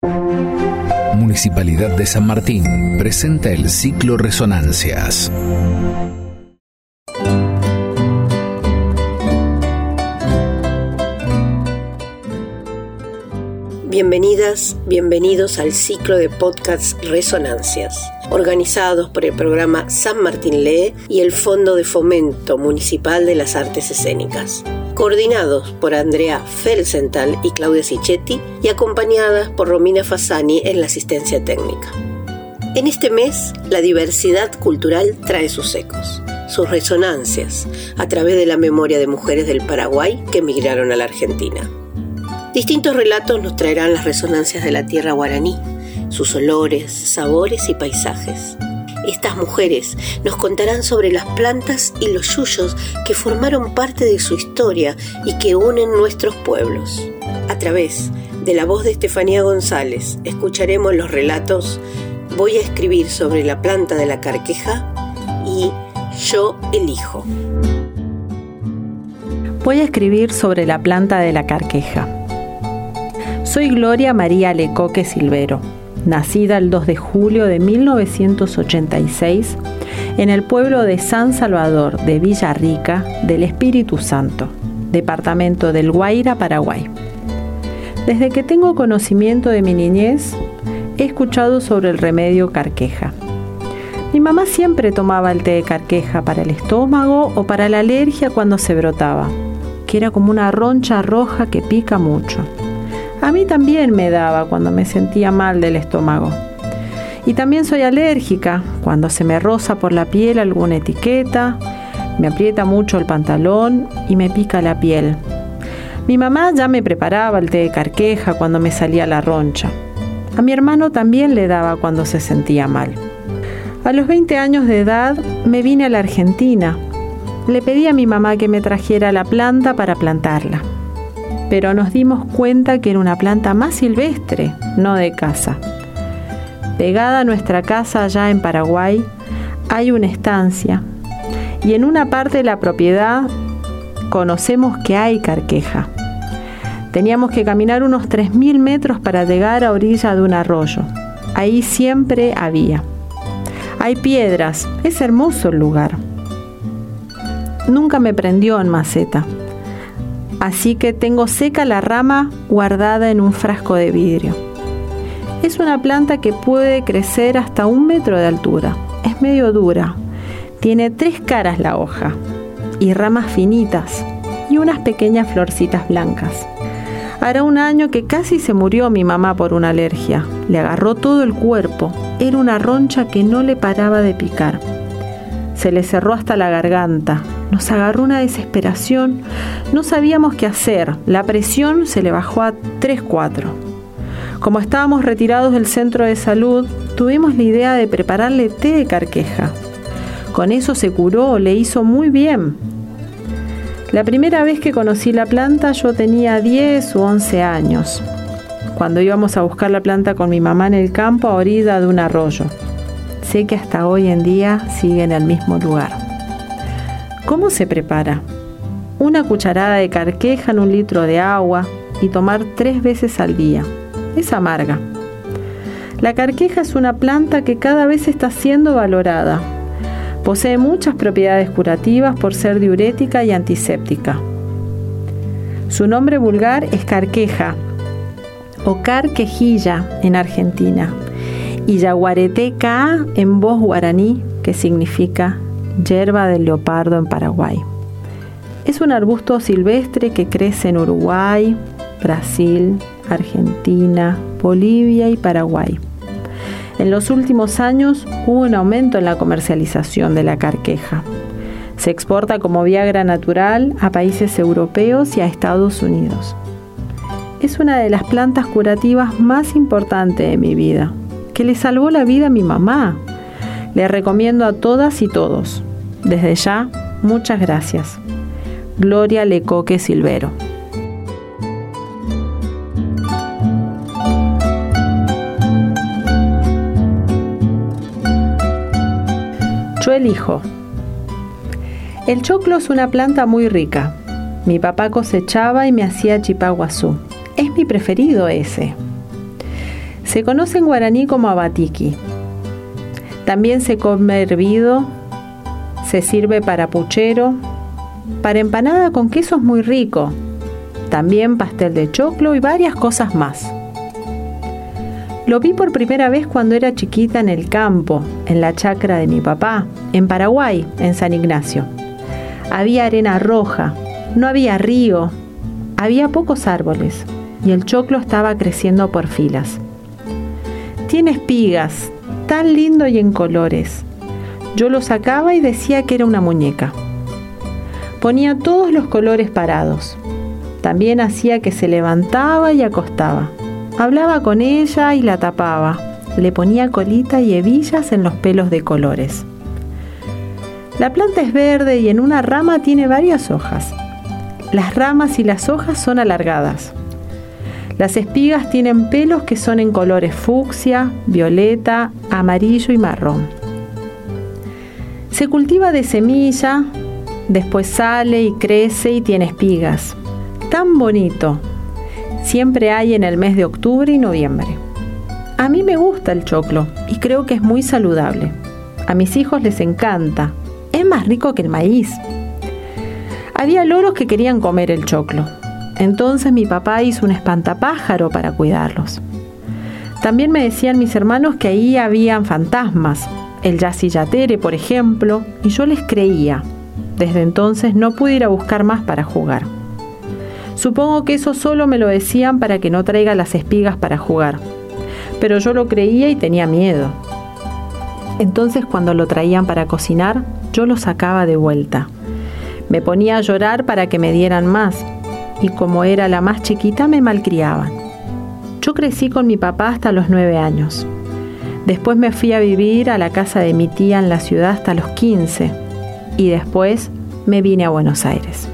Municipalidad de San Martín presenta el ciclo Resonancias. Bienvenidas, bienvenidos al ciclo de podcasts Resonancias, organizados por el programa San Martín Lee y el Fondo de Fomento Municipal de las Artes Escénicas coordinados por Andrea Felsenthal y Claudia Sichetti y acompañadas por Romina Fasani en la asistencia técnica. En este mes, la diversidad cultural trae sus ecos, sus resonancias, a través de la memoria de mujeres del Paraguay que emigraron a la Argentina. Distintos relatos nos traerán las resonancias de la tierra guaraní, sus olores, sabores y paisajes estas mujeres nos contarán sobre las plantas y los yuyos que formaron parte de su historia y que unen nuestros pueblos. A través de la voz de Estefanía González escucharemos los relatos Voy a escribir sobre la planta de la carqueja y Yo elijo. Voy a escribir sobre la planta de la carqueja. Soy Gloria María Lecoque Silvero nacida el 2 de julio de 1986 en el pueblo de San Salvador de Villarrica del Espíritu Santo, departamento del Guaira, Paraguay. Desde que tengo conocimiento de mi niñez, he escuchado sobre el remedio carqueja. Mi mamá siempre tomaba el té de carqueja para el estómago o para la alergia cuando se brotaba, que era como una roncha roja que pica mucho. A mí también me daba cuando me sentía mal del estómago. Y también soy alérgica cuando se me roza por la piel alguna etiqueta, me aprieta mucho el pantalón y me pica la piel. Mi mamá ya me preparaba el té de carqueja cuando me salía la roncha. A mi hermano también le daba cuando se sentía mal. A los 20 años de edad me vine a la Argentina. Le pedí a mi mamá que me trajera la planta para plantarla pero nos dimos cuenta que era una planta más silvestre, no de casa. Pegada a nuestra casa allá en Paraguay hay una estancia y en una parte de la propiedad conocemos que hay carqueja. Teníamos que caminar unos 3.000 metros para llegar a orilla de un arroyo. Ahí siempre había. Hay piedras, es hermoso el lugar. Nunca me prendió en maceta así que tengo seca la rama guardada en un frasco de vidrio. Es una planta que puede crecer hasta un metro de altura. Es medio dura. Tiene tres caras la hoja y ramas finitas y unas pequeñas florcitas blancas. Hará un año que casi se murió mi mamá por una alergia. Le agarró todo el cuerpo. Era una roncha que no le paraba de picar. Se le cerró hasta la garganta, nos agarró una desesperación, no sabíamos qué hacer, la presión se le bajó a 3-4. Como estábamos retirados del centro de salud, tuvimos la idea de prepararle té de carqueja. Con eso se curó, le hizo muy bien. La primera vez que conocí la planta yo tenía 10 u 11 años, cuando íbamos a buscar la planta con mi mamá en el campo a orilla de un arroyo. Sé que hasta hoy en día sigue en el mismo lugar. ¿Cómo se prepara? Una cucharada de carqueja en un litro de agua y tomar tres veces al día. Es amarga. La carqueja es una planta que cada vez está siendo valorada. Posee muchas propiedades curativas por ser diurética y antiséptica. Su nombre vulgar es carqueja o carquejilla en Argentina y yaguareteca en voz guaraní que significa yerba del leopardo en Paraguay. Es un arbusto silvestre que crece en Uruguay, Brasil, Argentina, Bolivia y Paraguay. En los últimos años hubo un aumento en la comercialización de la carqueja. Se exporta como Viagra natural a países europeos y a Estados Unidos. Es una de las plantas curativas más importantes de mi vida, que le salvó la vida a mi mamá. Le recomiendo a todas y todos. Desde ya, muchas gracias. Gloria Lecoque Silvero. Yo elijo. El choclo es una planta muy rica. Mi papá cosechaba y me hacía chipaguazú. Es mi preferido ese. Se conoce en guaraní como abatiki. También se come hervido, se sirve para puchero, para empanada con queso es muy rico, también pastel de choclo y varias cosas más. Lo vi por primera vez cuando era chiquita en el campo, en la chacra de mi papá, en Paraguay, en San Ignacio. Había arena roja, no había río, había pocos árboles y el choclo estaba creciendo por filas. Tiene espigas, tan lindo y en colores. Yo lo sacaba y decía que era una muñeca. Ponía todos los colores parados. También hacía que se levantaba y acostaba. Hablaba con ella y la tapaba. Le ponía colita y hebillas en los pelos de colores. La planta es verde y en una rama tiene varias hojas. Las ramas y las hojas son alargadas. Las espigas tienen pelos que son en colores fucsia, violeta, amarillo y marrón. Se cultiva de semilla, después sale y crece y tiene espigas. Tan bonito, siempre hay en el mes de octubre y noviembre. A mí me gusta el choclo y creo que es muy saludable. A mis hijos les encanta. Es más rico que el maíz. Había loros que querían comer el choclo. Entonces mi papá hizo un espantapájaro para cuidarlos. También me decían mis hermanos que ahí habían fantasmas, el yacillatere, por ejemplo, y yo les creía. Desde entonces no pude ir a buscar más para jugar. Supongo que eso solo me lo decían para que no traiga las espigas para jugar. Pero yo lo creía y tenía miedo. Entonces cuando lo traían para cocinar, yo lo sacaba de vuelta. Me ponía a llorar para que me dieran más, y como era la más chiquita me malcriaban. Yo crecí con mi papá hasta los nueve años. Después me fui a vivir a la casa de mi tía en la ciudad hasta los 15 y después me vine a Buenos Aires.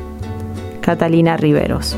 Catalina Riveros.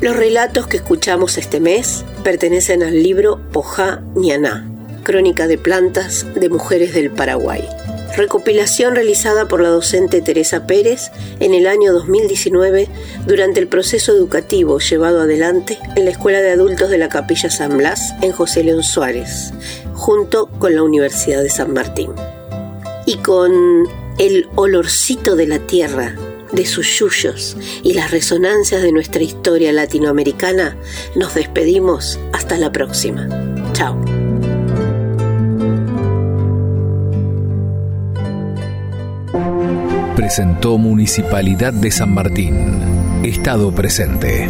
Los relatos que escuchamos este mes pertenecen al libro Pojá Ñaná, Crónica de Plantas de Mujeres del Paraguay. Recopilación realizada por la docente Teresa Pérez en el año 2019 durante el proceso educativo llevado adelante en la Escuela de Adultos de la Capilla San Blas en José León Suárez, junto con la Universidad de San Martín. Y con el olorcito de la tierra, de sus yuyos y las resonancias de nuestra historia latinoamericana, nos despedimos hasta la próxima. Chao. Presentó Municipalidad de San Martín. Estado presente.